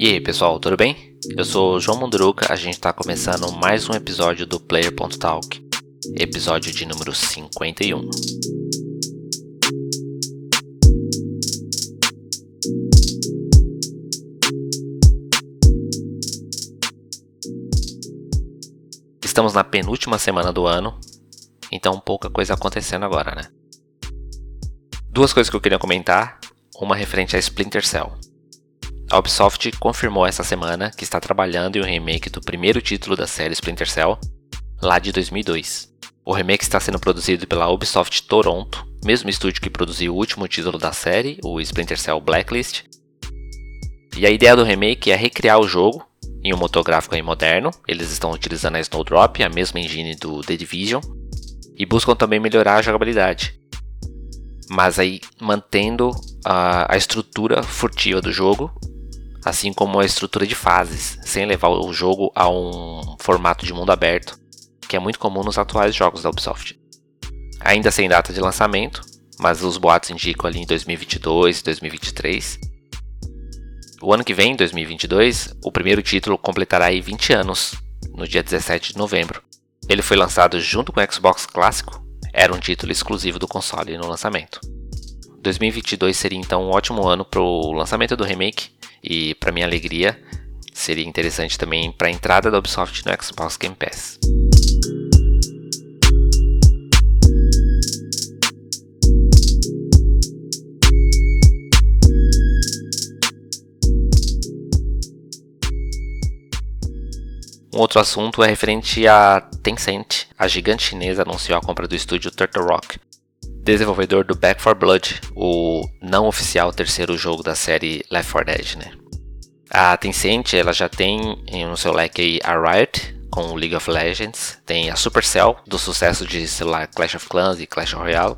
E aí pessoal, tudo bem? Eu sou o João Munduruca, a gente está começando mais um episódio do Player.talk, episódio de número 51. Estamos na penúltima semana do ano, então pouca coisa acontecendo agora, né? Duas coisas que eu queria comentar, uma referente a Splinter Cell. A Ubisoft confirmou essa semana que está trabalhando em um remake do primeiro título da série Splinter Cell, lá de 2002. O remake está sendo produzido pela Ubisoft Toronto, mesmo estúdio que produziu o último título da série, o Splinter Cell Blacklist. E a ideia do remake é recriar o jogo em um motor gráfico moderno. Eles estão utilizando a Snowdrop, a mesma engine do The Division, e buscam também melhorar a jogabilidade. Mas aí mantendo a, a estrutura furtiva do jogo, assim como a estrutura de fases, sem levar o jogo a um formato de mundo aberto, que é muito comum nos atuais jogos da Ubisoft. Ainda sem data de lançamento, mas os boatos indicam ali em 2022 2023. O ano que vem, 2022, o primeiro título completará aí 20 anos, no dia 17 de novembro. Ele foi lançado junto com o Xbox clássico, era um título exclusivo do console no lançamento. 2022 seria então um ótimo ano para o lançamento do remake e, para minha alegria, seria interessante também para a entrada da Ubisoft no Xbox Game Pass. Um outro assunto é referente a Tencent. A gigante chinesa anunciou a compra do estúdio Turtle Rock, desenvolvedor do Back 4 Blood, o não oficial terceiro jogo da série Left 4 Dead. Né? A Tencent ela já tem no seu leque a Riot com League of Legends, tem a Supercell do sucesso de celular Clash of Clans e Clash Royale,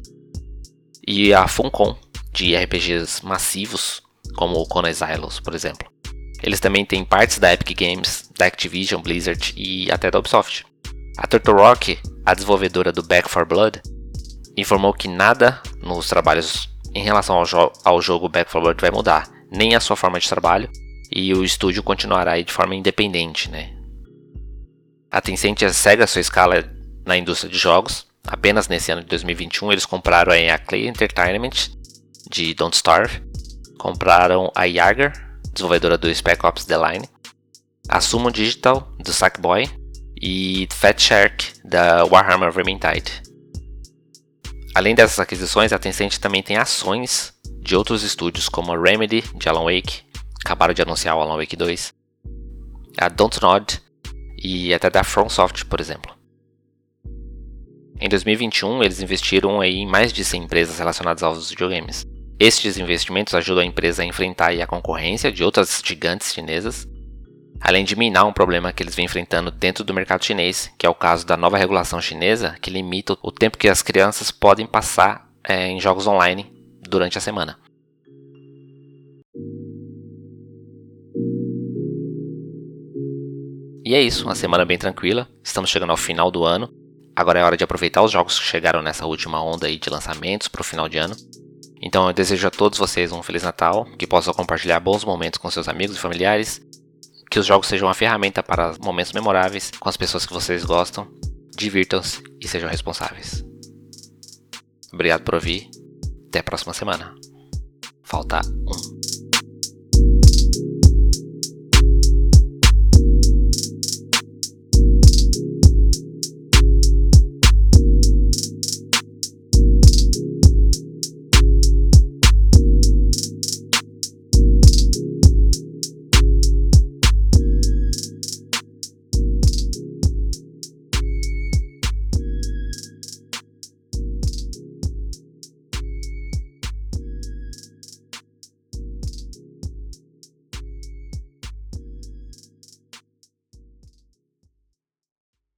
e a Funcom de RPGs massivos como o Conan Exiles, por exemplo. Eles também têm partes da Epic Games, da Activision, Blizzard e até da Ubisoft. A Turtle Rock, a desenvolvedora do Back 4 Blood, informou que nada nos trabalhos em relação ao, jo ao jogo Back 4 Blood vai mudar, nem a sua forma de trabalho, e o estúdio continuará de forma independente. Né? A Tencent segue a sua escala na indústria de jogos. Apenas nesse ano de 2021 eles compraram a Clay Entertainment de Don't Starve, compraram a Yager desenvolvedora do Spec Ops The Line, a Sumo Digital, do Sackboy, e Fat Shark, da Warhammer Vermintide. Além dessas aquisições, a Tencent também tem ações de outros estúdios, como a Remedy, de Alan Wake, acabaram de anunciar o Alan Wake 2, a Dontnod e até da FromSoft, por exemplo. Em 2021, eles investiram em mais de 100 empresas relacionadas aos videogames. Estes investimentos ajudam a empresa a enfrentar a concorrência de outras gigantes chinesas, além de minar um problema que eles vêm enfrentando dentro do mercado chinês, que é o caso da nova regulação chinesa que limita o tempo que as crianças podem passar é, em jogos online durante a semana. E é isso, uma semana bem tranquila. Estamos chegando ao final do ano. Agora é hora de aproveitar os jogos que chegaram nessa última onda aí de lançamentos para o final de ano. Então eu desejo a todos vocês um Feliz Natal, que possam compartilhar bons momentos com seus amigos e familiares, que os jogos sejam uma ferramenta para momentos memoráveis com as pessoas que vocês gostam. Divirtam-se e sejam responsáveis. Obrigado por ouvir. Até a próxima semana. Falta um.